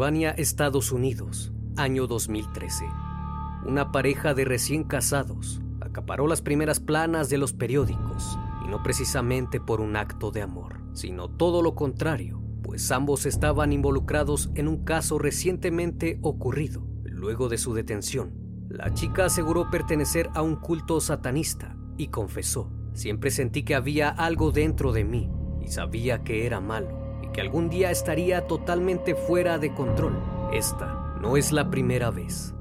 Pensilvania, Estados Unidos, año 2013. Una pareja de recién casados acaparó las primeras planas de los periódicos, y no precisamente por un acto de amor, sino todo lo contrario, pues ambos estaban involucrados en un caso recientemente ocurrido. Luego de su detención, la chica aseguró pertenecer a un culto satanista y confesó, siempre sentí que había algo dentro de mí y sabía que era malo que algún día estaría totalmente fuera de control. Esta no es la primera vez.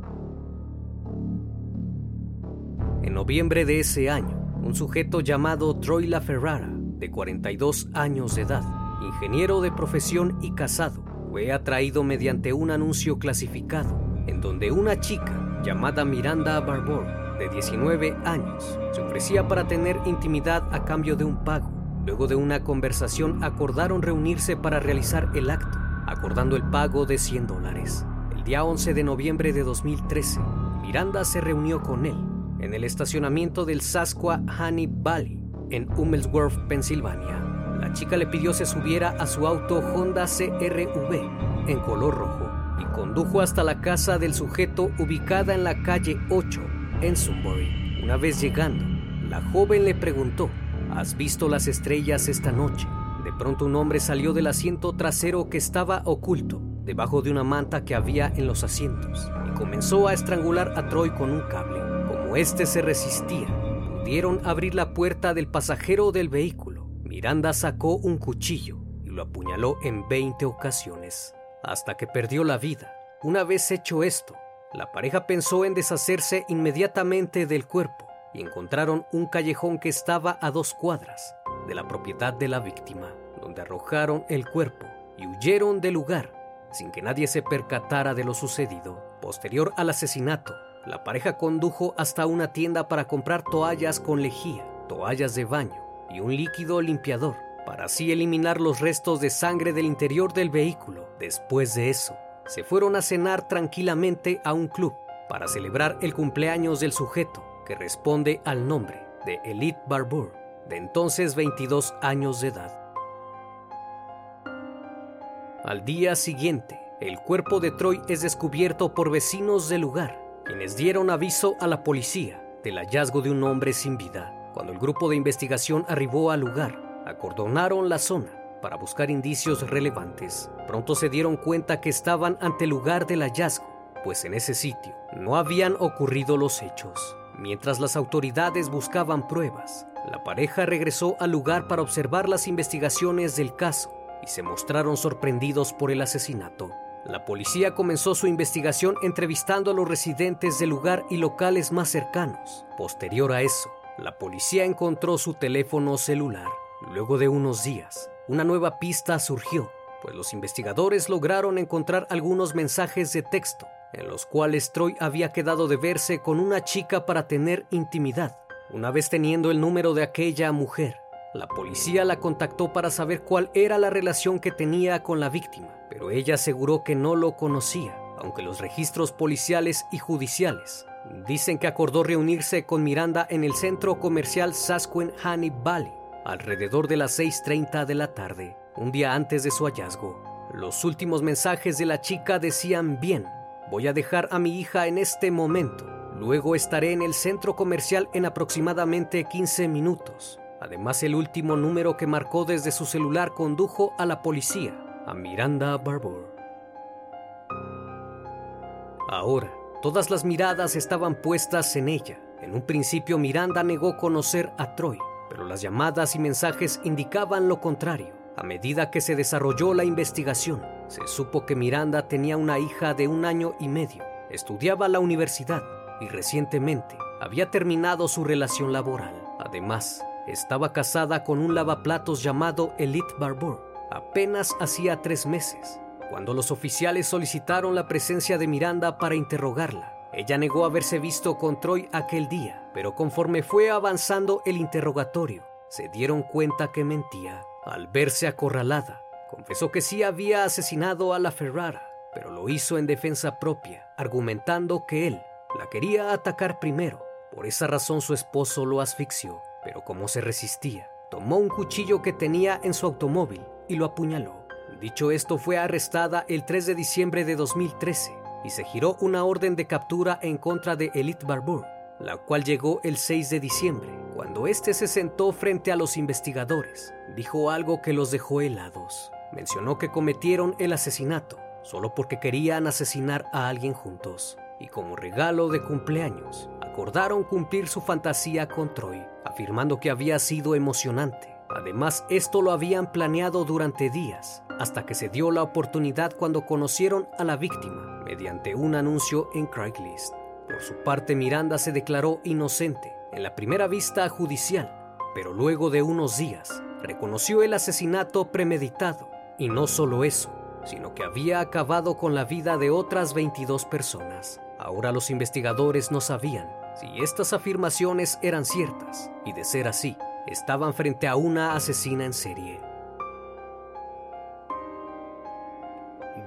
En noviembre de ese año, un sujeto llamado Troy LaFerrara, de 42 años de edad, ingeniero de profesión y casado, fue atraído mediante un anuncio clasificado en donde una chica llamada Miranda Barbour, de 19 años, se ofrecía para tener intimidad a cambio de un pago. Luego de una conversación acordaron reunirse para realizar el acto, acordando el pago de 100 dólares. El día 11 de noviembre de 2013, Miranda se reunió con él en el estacionamiento del Honey Valley, en Hummelsworth, Pensilvania. La chica le pidió se subiera a su auto Honda CRV en color rojo y condujo hasta la casa del sujeto ubicada en la calle 8 en Sunbury. Una vez llegando, la joven le preguntó ¿Has visto las estrellas esta noche? De pronto un hombre salió del asiento trasero que estaba oculto debajo de una manta que había en los asientos y comenzó a estrangular a Troy con un cable. Como éste se resistía, pudieron abrir la puerta del pasajero del vehículo. Miranda sacó un cuchillo y lo apuñaló en 20 ocasiones, hasta que perdió la vida. Una vez hecho esto, la pareja pensó en deshacerse inmediatamente del cuerpo y encontraron un callejón que estaba a dos cuadras de la propiedad de la víctima, donde arrojaron el cuerpo y huyeron del lugar sin que nadie se percatara de lo sucedido. Posterior al asesinato, la pareja condujo hasta una tienda para comprar toallas con lejía, toallas de baño y un líquido limpiador, para así eliminar los restos de sangre del interior del vehículo. Después de eso, se fueron a cenar tranquilamente a un club para celebrar el cumpleaños del sujeto que responde al nombre de Elite Barbour, de entonces 22 años de edad. Al día siguiente, el cuerpo de Troy es descubierto por vecinos del lugar, quienes dieron aviso a la policía del hallazgo de un hombre sin vida. Cuando el grupo de investigación arribó al lugar, acordonaron la zona para buscar indicios relevantes. Pronto se dieron cuenta que estaban ante el lugar del hallazgo, pues en ese sitio no habían ocurrido los hechos. Mientras las autoridades buscaban pruebas, la pareja regresó al lugar para observar las investigaciones del caso y se mostraron sorprendidos por el asesinato. La policía comenzó su investigación entrevistando a los residentes del lugar y locales más cercanos. Posterior a eso, la policía encontró su teléfono celular. Luego de unos días, una nueva pista surgió, pues los investigadores lograron encontrar algunos mensajes de texto en los cuales Troy había quedado de verse con una chica para tener intimidad. Una vez teniendo el número de aquella mujer, la policía la contactó para saber cuál era la relación que tenía con la víctima, pero ella aseguró que no lo conocía, aunque los registros policiales y judiciales dicen que acordó reunirse con Miranda en el centro comercial Honey Valley alrededor de las 6.30 de la tarde, un día antes de su hallazgo. Los últimos mensajes de la chica decían bien, Voy a dejar a mi hija en este momento. Luego estaré en el centro comercial en aproximadamente 15 minutos. Además, el último número que marcó desde su celular condujo a la policía, a Miranda Barbour. Ahora, todas las miradas estaban puestas en ella. En un principio Miranda negó conocer a Troy, pero las llamadas y mensajes indicaban lo contrario. A medida que se desarrolló la investigación, se supo que Miranda tenía una hija de un año y medio, estudiaba la universidad y recientemente había terminado su relación laboral. Además, estaba casada con un lavaplatos llamado Elite Barbour. Apenas hacía tres meses, cuando los oficiales solicitaron la presencia de Miranda para interrogarla. Ella negó haberse visto con Troy aquel día, pero conforme fue avanzando el interrogatorio, se dieron cuenta que mentía. Al verse acorralada, confesó que sí había asesinado a la Ferrara, pero lo hizo en defensa propia, argumentando que él la quería atacar primero. Por esa razón su esposo lo asfixió, pero como se resistía, tomó un cuchillo que tenía en su automóvil y lo apuñaló. Dicho esto, fue arrestada el 3 de diciembre de 2013 y se giró una orden de captura en contra de Elite Barbour, la cual llegó el 6 de diciembre cuando éste se sentó frente a los investigadores, dijo algo que los dejó helados. Mencionó que cometieron el asesinato solo porque querían asesinar a alguien juntos y como regalo de cumpleaños acordaron cumplir su fantasía con Troy, afirmando que había sido emocionante. Además, esto lo habían planeado durante días, hasta que se dio la oportunidad cuando conocieron a la víctima mediante un anuncio en Craigslist. Por su parte, Miranda se declaró inocente en la primera vista judicial, pero luego de unos días reconoció el asesinato premeditado. Y no solo eso, sino que había acabado con la vida de otras 22 personas. Ahora los investigadores no sabían si estas afirmaciones eran ciertas, y de ser así, estaban frente a una asesina en serie.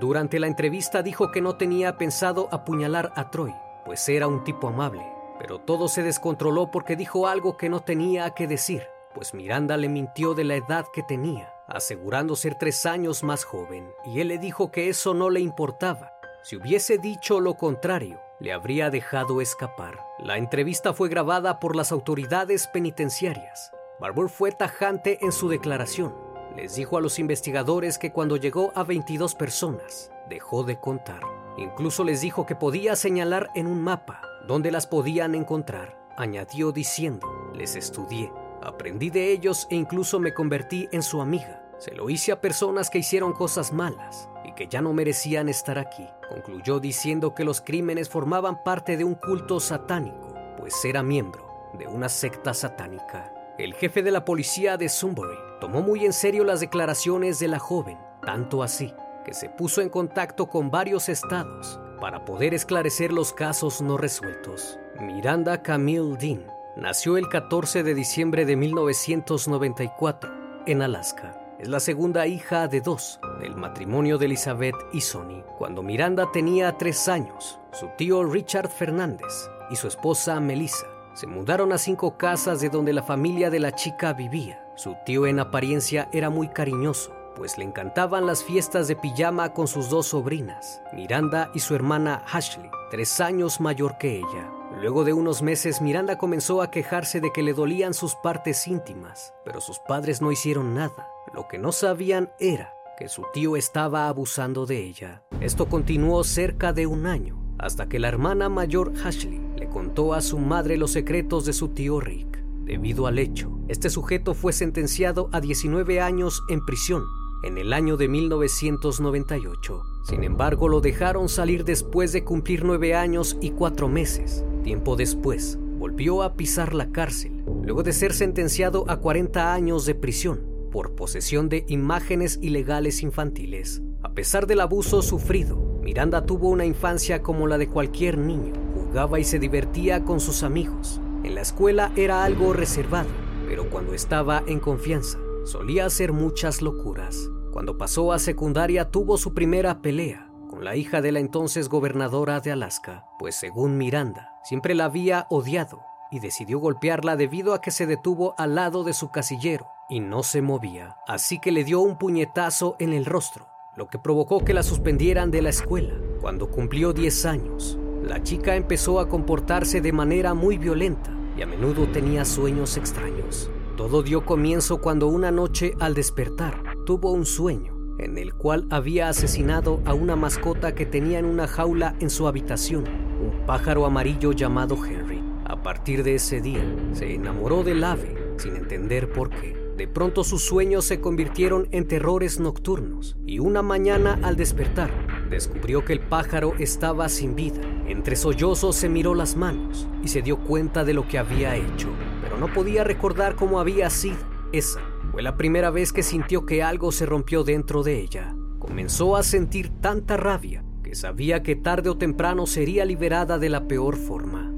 Durante la entrevista dijo que no tenía pensado apuñalar a Troy, pues era un tipo amable pero todo se descontroló porque dijo algo que no tenía que decir, pues Miranda le mintió de la edad que tenía, asegurando ser tres años más joven, y él le dijo que eso no le importaba. Si hubiese dicho lo contrario, le habría dejado escapar. La entrevista fue grabada por las autoridades penitenciarias. Barbour fue tajante en su declaración. Les dijo a los investigadores que cuando llegó a 22 personas, dejó de contar. Incluso les dijo que podía señalar en un mapa dónde las podían encontrar. Añadió diciendo, les estudié, aprendí de ellos e incluso me convertí en su amiga. Se lo hice a personas que hicieron cosas malas y que ya no merecían estar aquí. Concluyó diciendo que los crímenes formaban parte de un culto satánico, pues era miembro de una secta satánica. El jefe de la policía de Sunbury tomó muy en serio las declaraciones de la joven, tanto así que se puso en contacto con varios estados para poder esclarecer los casos no resueltos. Miranda Camille Dean nació el 14 de diciembre de 1994 en Alaska. Es la segunda hija de dos del matrimonio de Elizabeth y Sonny. Cuando Miranda tenía tres años, su tío Richard Fernández y su esposa Melissa se mudaron a cinco casas de donde la familia de la chica vivía. Su tío en apariencia era muy cariñoso pues le encantaban las fiestas de pijama con sus dos sobrinas, Miranda y su hermana Ashley, tres años mayor que ella. Luego de unos meses, Miranda comenzó a quejarse de que le dolían sus partes íntimas, pero sus padres no hicieron nada. Lo que no sabían era que su tío estaba abusando de ella. Esto continuó cerca de un año, hasta que la hermana mayor Ashley le contó a su madre los secretos de su tío Rick. Debido al hecho, este sujeto fue sentenciado a 19 años en prisión en el año de 1998. Sin embargo, lo dejaron salir después de cumplir nueve años y cuatro meses. Tiempo después, volvió a pisar la cárcel, luego de ser sentenciado a 40 años de prisión por posesión de imágenes ilegales infantiles. A pesar del abuso sufrido, Miranda tuvo una infancia como la de cualquier niño. Jugaba y se divertía con sus amigos. En la escuela era algo reservado, pero cuando estaba en confianza, solía hacer muchas locuras. Cuando pasó a secundaria tuvo su primera pelea con la hija de la entonces gobernadora de Alaska, pues según Miranda, siempre la había odiado y decidió golpearla debido a que se detuvo al lado de su casillero y no se movía, así que le dio un puñetazo en el rostro, lo que provocó que la suspendieran de la escuela. Cuando cumplió 10 años, la chica empezó a comportarse de manera muy violenta y a menudo tenía sueños extraños. Todo dio comienzo cuando una noche al despertar tuvo un sueño en el cual había asesinado a una mascota que tenía en una jaula en su habitación, un pájaro amarillo llamado Henry. A partir de ese día, se enamoró del ave sin entender por qué. De pronto sus sueños se convirtieron en terrores nocturnos y una mañana al despertar descubrió que el pájaro estaba sin vida. Entre sollozos se miró las manos y se dio cuenta de lo que había hecho, pero no podía recordar cómo había sido. Esa fue la primera vez que sintió que algo se rompió dentro de ella. Comenzó a sentir tanta rabia que sabía que tarde o temprano sería liberada de la peor forma.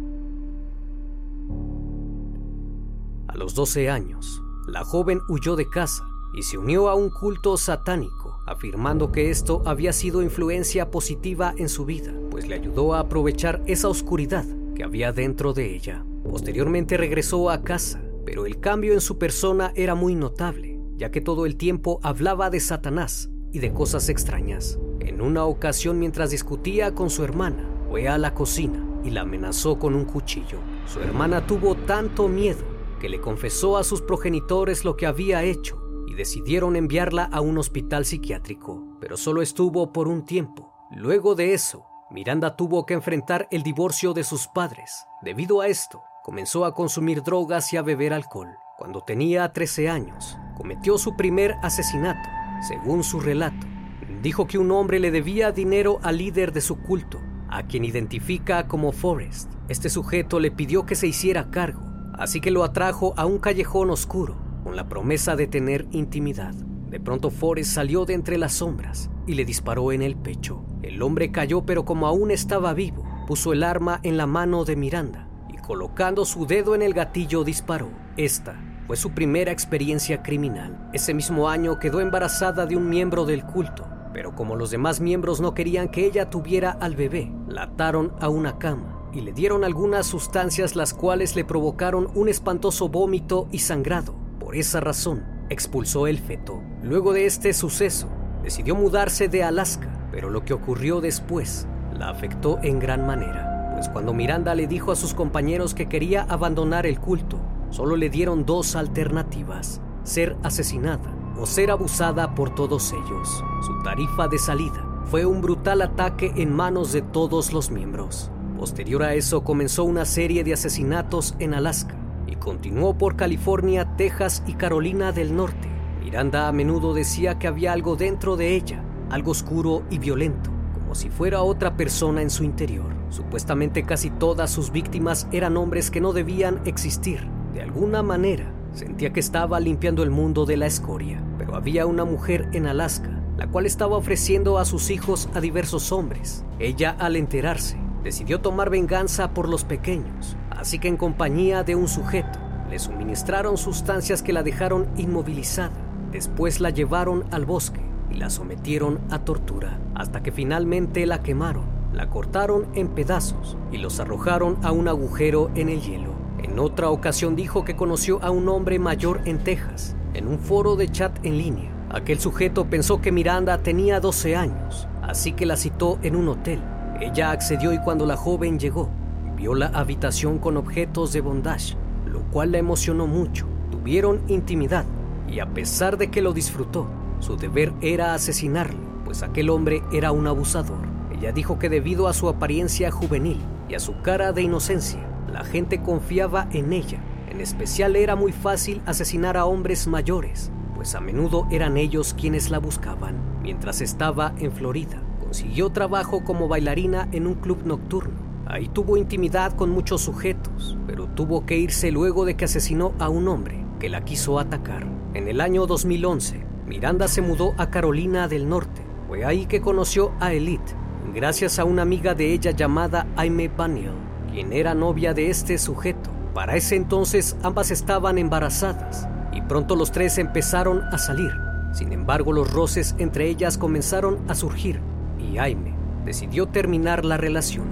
A los 12 años, la joven huyó de casa y se unió a un culto satánico, afirmando que esto había sido influencia positiva en su vida, pues le ayudó a aprovechar esa oscuridad que había dentro de ella. Posteriormente regresó a casa, pero el cambio en su persona era muy notable, ya que todo el tiempo hablaba de Satanás y de cosas extrañas. En una ocasión mientras discutía con su hermana, fue a la cocina y la amenazó con un cuchillo. Su hermana tuvo tanto miedo que le confesó a sus progenitores lo que había hecho y decidieron enviarla a un hospital psiquiátrico, pero solo estuvo por un tiempo. Luego de eso, Miranda tuvo que enfrentar el divorcio de sus padres. Debido a esto, comenzó a consumir drogas y a beber alcohol. Cuando tenía 13 años, cometió su primer asesinato. Según su relato, dijo que un hombre le debía dinero al líder de su culto, a quien identifica como Forrest. Este sujeto le pidió que se hiciera cargo así que lo atrajo a un callejón oscuro con la promesa de tener intimidad. De pronto Forrest salió de entre las sombras y le disparó en el pecho. El hombre cayó pero como aún estaba vivo, puso el arma en la mano de Miranda colocando su dedo en el gatillo disparó. Esta fue su primera experiencia criminal. Ese mismo año quedó embarazada de un miembro del culto, pero como los demás miembros no querían que ella tuviera al bebé, la ataron a una cama y le dieron algunas sustancias las cuales le provocaron un espantoso vómito y sangrado. Por esa razón, expulsó el feto. Luego de este suceso, decidió mudarse de Alaska, pero lo que ocurrió después la afectó en gran manera, pues cuando Miranda le dijo a sus compañeros que quería abandonar el culto, solo le dieron dos alternativas, ser asesinada o ser abusada por todos ellos. Su tarifa de salida fue un brutal ataque en manos de todos los miembros. Posterior a eso comenzó una serie de asesinatos en Alaska y continuó por California, Texas y Carolina del Norte. Miranda a menudo decía que había algo dentro de ella, algo oscuro y violento, como si fuera otra persona en su interior. Supuestamente casi todas sus víctimas eran hombres que no debían existir. De alguna manera, sentía que estaba limpiando el mundo de la escoria, pero había una mujer en Alaska, la cual estaba ofreciendo a sus hijos a diversos hombres. Ella, al enterarse, decidió tomar venganza por los pequeños, así que en compañía de un sujeto le suministraron sustancias que la dejaron inmovilizada. Después la llevaron al bosque y la sometieron a tortura, hasta que finalmente la quemaron, la cortaron en pedazos y los arrojaron a un agujero en el hielo. En otra ocasión dijo que conoció a un hombre mayor en Texas, en un foro de chat en línea, Aquel sujeto pensó que Miranda tenía 12 años, así que la citó en un hotel. Ella accedió y cuando la joven llegó, vio la habitación con objetos de bondage, lo cual la emocionó mucho. Tuvieron intimidad y a pesar de que lo disfrutó, su deber era asesinarlo, pues aquel hombre era un abusador. Ella dijo que debido a su apariencia juvenil y a su cara de inocencia, la gente confiaba en ella. En especial era muy fácil asesinar a hombres mayores, pues a menudo eran ellos quienes la buscaban. Mientras estaba en Florida, consiguió trabajo como bailarina en un club nocturno. Ahí tuvo intimidad con muchos sujetos, pero tuvo que irse luego de que asesinó a un hombre que la quiso atacar. En el año 2011, Miranda se mudó a Carolina del Norte. Fue ahí que conoció a Elite, gracias a una amiga de ella llamada Aime Baniel, quien era novia de este sujeto. Para ese entonces ambas estaban embarazadas y pronto los tres empezaron a salir. Sin embargo, los roces entre ellas comenzaron a surgir y Aime decidió terminar la relación.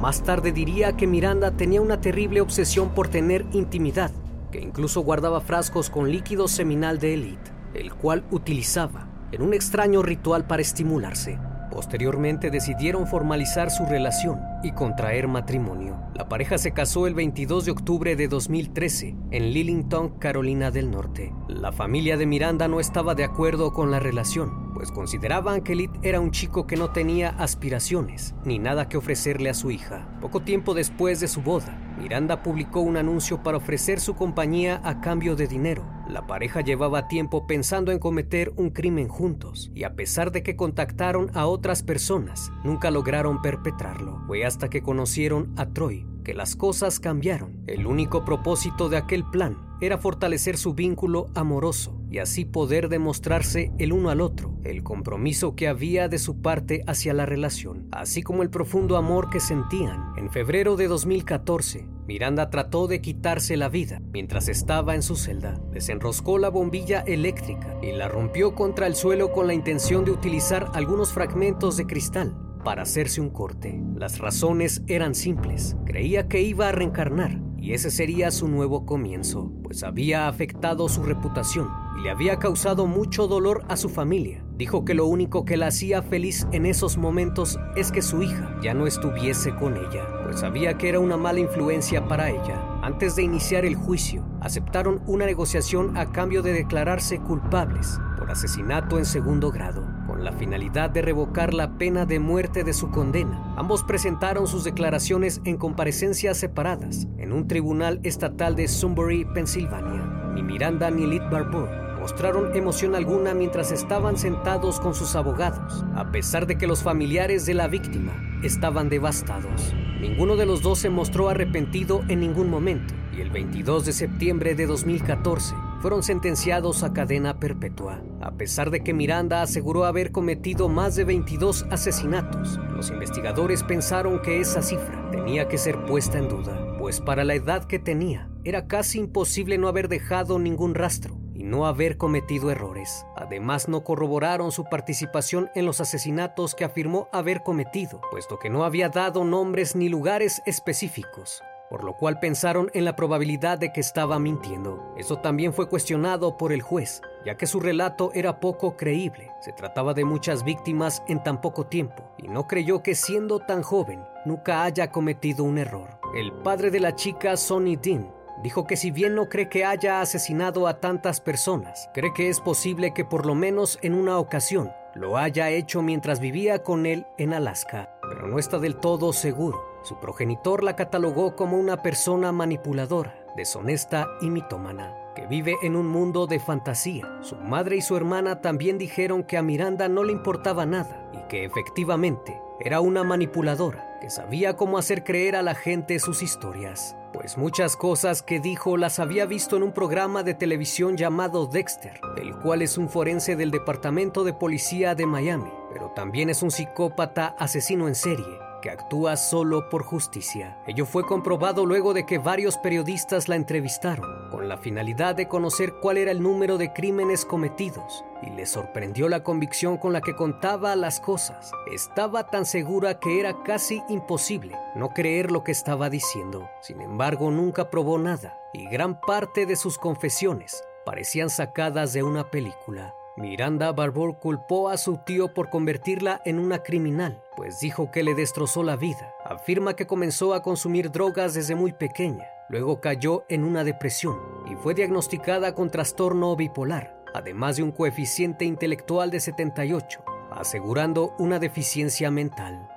Más tarde diría que Miranda tenía una terrible obsesión por tener intimidad, que incluso guardaba frascos con líquido seminal de Elite, el cual utilizaba en un extraño ritual para estimularse. Posteriormente decidieron formalizar su relación y contraer matrimonio. La pareja se casó el 22 de octubre de 2013 en Lillington, Carolina del Norte. La familia de Miranda no estaba de acuerdo con la relación, pues consideraban que Lit era un chico que no tenía aspiraciones ni nada que ofrecerle a su hija. Poco tiempo después de su boda, Miranda publicó un anuncio para ofrecer su compañía a cambio de dinero. La pareja llevaba tiempo pensando en cometer un crimen juntos y a pesar de que contactaron a otras personas, nunca lograron perpetrarlo. Fue hasta que conocieron a Troy que las cosas cambiaron. El único propósito de aquel plan era fortalecer su vínculo amoroso y así poder demostrarse el uno al otro el compromiso que había de su parte hacia la relación, así como el profundo amor que sentían. En febrero de 2014, Miranda trató de quitarse la vida mientras estaba en su celda. Desenroscó la bombilla eléctrica y la rompió contra el suelo con la intención de utilizar algunos fragmentos de cristal para hacerse un corte. Las razones eran simples. Creía que iba a reencarnar y ese sería su nuevo comienzo, pues había afectado su reputación y le había causado mucho dolor a su familia. Dijo que lo único que la hacía feliz en esos momentos es que su hija ya no estuviese con ella, pues sabía que era una mala influencia para ella. Antes de iniciar el juicio, aceptaron una negociación a cambio de declararse culpables por asesinato en segundo grado, la finalidad de revocar la pena de muerte de su condena. Ambos presentaron sus declaraciones en comparecencias separadas en un tribunal estatal de Sunbury, Pensilvania. Ni Miranda ni Lit Barbour mostraron emoción alguna mientras estaban sentados con sus abogados, a pesar de que los familiares de la víctima estaban devastados. Ninguno de los dos se mostró arrepentido en ningún momento y el 22 de septiembre de 2014 fueron sentenciados a cadena perpetua. A pesar de que Miranda aseguró haber cometido más de 22 asesinatos, los investigadores pensaron que esa cifra tenía que ser puesta en duda, pues para la edad que tenía, era casi imposible no haber dejado ningún rastro y no haber cometido errores. Además, no corroboraron su participación en los asesinatos que afirmó haber cometido, puesto que no había dado nombres ni lugares específicos por lo cual pensaron en la probabilidad de que estaba mintiendo. Eso también fue cuestionado por el juez, ya que su relato era poco creíble. Se trataba de muchas víctimas en tan poco tiempo, y no creyó que siendo tan joven nunca haya cometido un error. El padre de la chica, Sonny Dean, dijo que si bien no cree que haya asesinado a tantas personas, cree que es posible que por lo menos en una ocasión lo haya hecho mientras vivía con él en Alaska, pero no está del todo seguro. Su progenitor la catalogó como una persona manipuladora, deshonesta y mitómana, que vive en un mundo de fantasía. Su madre y su hermana también dijeron que a Miranda no le importaba nada y que efectivamente era una manipuladora que sabía cómo hacer creer a la gente sus historias pues muchas cosas que dijo las había visto en un programa de televisión llamado Dexter, el cual es un forense del Departamento de Policía de Miami, pero también es un psicópata asesino en serie que actúa solo por justicia. Ello fue comprobado luego de que varios periodistas la entrevistaron, con la finalidad de conocer cuál era el número de crímenes cometidos, y le sorprendió la convicción con la que contaba las cosas. Estaba tan segura que era casi imposible no creer lo que estaba diciendo. Sin embargo, nunca probó nada, y gran parte de sus confesiones parecían sacadas de una película. Miranda Barbour culpó a su tío por convertirla en una criminal, pues dijo que le destrozó la vida. Afirma que comenzó a consumir drogas desde muy pequeña, luego cayó en una depresión y fue diagnosticada con trastorno bipolar, además de un coeficiente intelectual de 78, asegurando una deficiencia mental.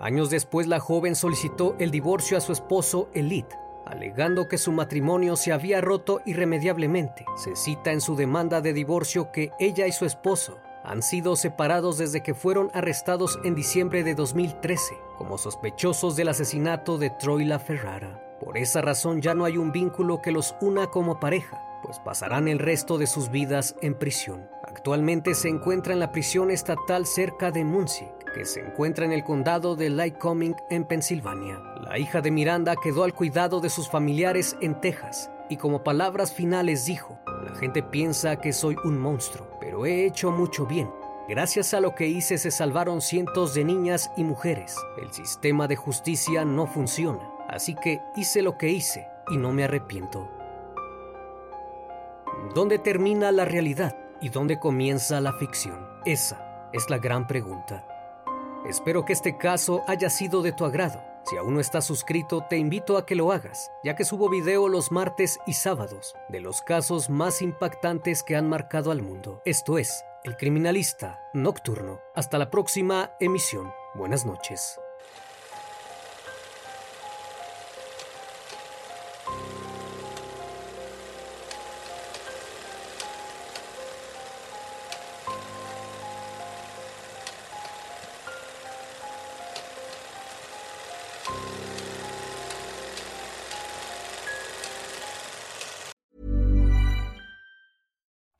Años después la joven solicitó el divorcio a su esposo Elite, alegando que su matrimonio se había roto irremediablemente. Se cita en su demanda de divorcio que ella y su esposo han sido separados desde que fueron arrestados en diciembre de 2013 como sospechosos del asesinato de Troy La Ferrara. Por esa razón ya no hay un vínculo que los una como pareja, pues pasarán el resto de sus vidas en prisión. Actualmente se encuentra en la prisión estatal cerca de Muncie que se encuentra en el condado de Lycoming en Pensilvania. La hija de Miranda quedó al cuidado de sus familiares en Texas y como palabras finales dijo, la gente piensa que soy un monstruo, pero he hecho mucho bien. Gracias a lo que hice se salvaron cientos de niñas y mujeres. El sistema de justicia no funciona, así que hice lo que hice y no me arrepiento. ¿Dónde termina la realidad y dónde comienza la ficción? Esa es la gran pregunta. Espero que este caso haya sido de tu agrado. Si aún no estás suscrito, te invito a que lo hagas, ya que subo video los martes y sábados de los casos más impactantes que han marcado al mundo. Esto es, El Criminalista Nocturno. Hasta la próxima emisión. Buenas noches.